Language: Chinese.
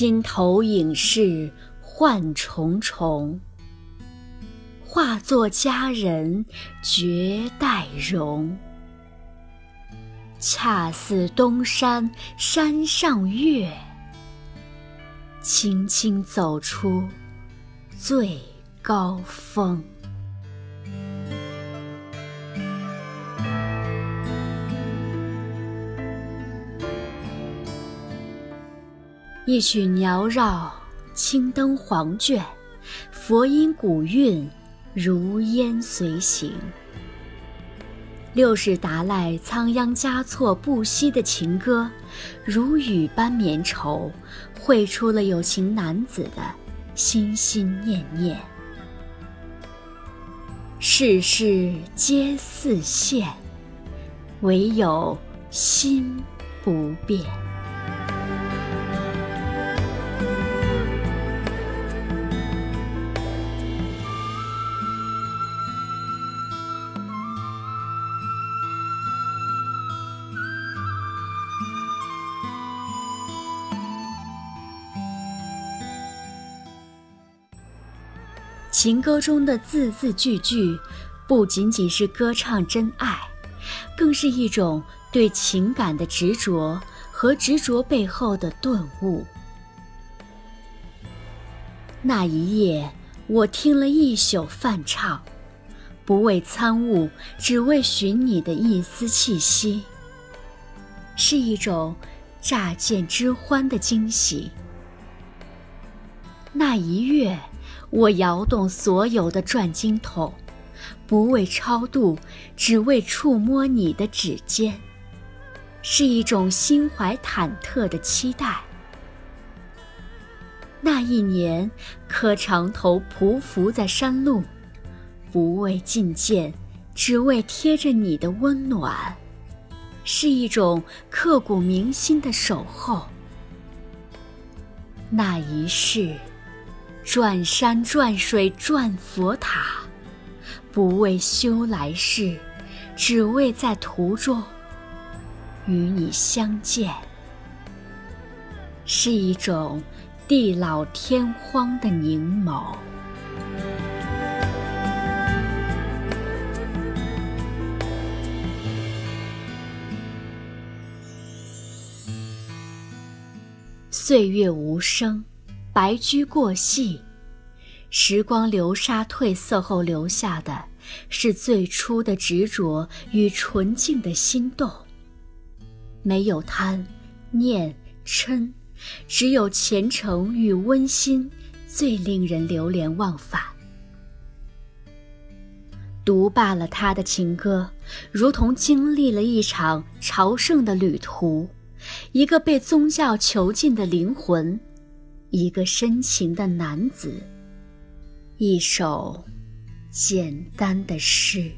心头影事幻重重，化作佳人绝代容。恰似东山山上月，轻轻走出最高峰。一曲缭绕，青灯黄卷，佛音古韵，如烟随行。六世达赖仓央嘉措不息的情歌，如雨般绵稠，绘出了有情男子的心心念念。世事皆似线，唯有心不变。情歌中的字字句句，不仅仅是歌唱真爱，更是一种对情感的执着和执着背后的顿悟。那一夜，我听了一宿梵唱，不为参悟，只为寻你的一丝气息，是一种乍见之欢的惊喜。那一月。我摇动所有的转经筒，不为超度，只为触摸你的指尖，是一种心怀忐忑的期待。那一年，磕长头匍匐在山路，不为觐见，只为贴着你的温暖，是一种刻骨铭心的守候。那一世。转山转水转佛塔，不为修来世，只为在途中与你相见，是一种地老天荒的凝眸。岁月无声。白驹过隙，时光流沙褪色后留下的，是最初的执着与纯净的心动。没有贪、念、嗔，只有虔诚与温馨，最令人流连忘返。读罢了他的情歌，如同经历了一场朝圣的旅途，一个被宗教囚禁的灵魂。一个深情的男子，一首简单的诗。